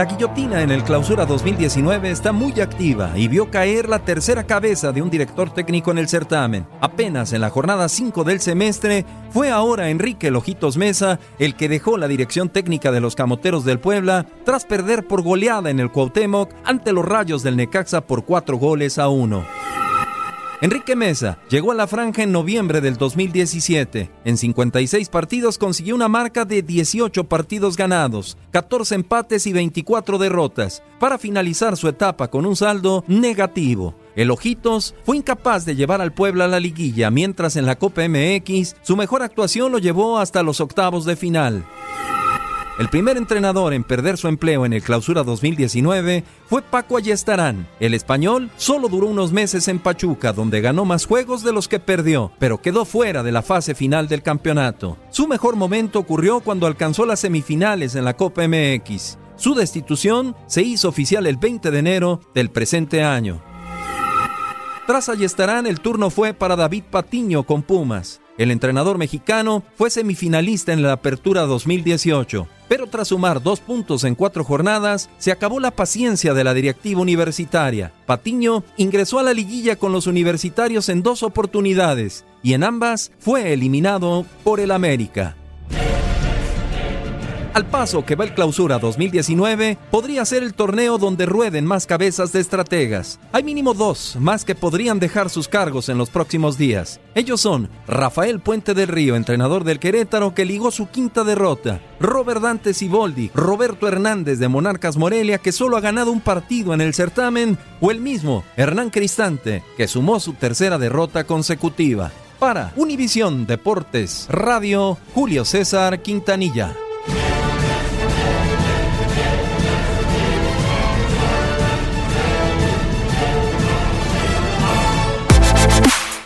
La guillotina en el Clausura 2019 está muy activa y vio caer la tercera cabeza de un director técnico en el certamen. Apenas en la jornada 5 del semestre, fue ahora Enrique Lojitos Mesa el que dejó la dirección técnica de los Camoteros del Puebla tras perder por goleada en el Cuauhtémoc ante los Rayos del Necaxa por cuatro goles a uno. Enrique Mesa llegó a la franja en noviembre del 2017. En 56 partidos consiguió una marca de 18 partidos ganados, 14 empates y 24 derrotas, para finalizar su etapa con un saldo negativo. El Ojitos fue incapaz de llevar al Puebla a la liguilla, mientras en la Copa MX su mejor actuación lo llevó hasta los octavos de final. El primer entrenador en perder su empleo en el Clausura 2019 fue Paco Ayestarán. El español solo duró unos meses en Pachuca, donde ganó más juegos de los que perdió, pero quedó fuera de la fase final del campeonato. Su mejor momento ocurrió cuando alcanzó las semifinales en la Copa MX. Su destitución se hizo oficial el 20 de enero del presente año. Tras Ayestarán, el turno fue para David Patiño con Pumas. El entrenador mexicano fue semifinalista en la Apertura 2018, pero tras sumar dos puntos en cuatro jornadas, se acabó la paciencia de la directiva universitaria. Patiño ingresó a la liguilla con los universitarios en dos oportunidades y en ambas fue eliminado por el América. Al paso que va el clausura 2019, podría ser el torneo donde rueden más cabezas de estrategas. Hay mínimo dos más que podrían dejar sus cargos en los próximos días. Ellos son Rafael Puente del Río, entrenador del Querétaro, que ligó su quinta derrota, Robert Dante Siboldi, Roberto Hernández de Monarcas Morelia, que solo ha ganado un partido en el certamen, o el mismo Hernán Cristante, que sumó su tercera derrota consecutiva. Para Univisión Deportes Radio, Julio César Quintanilla.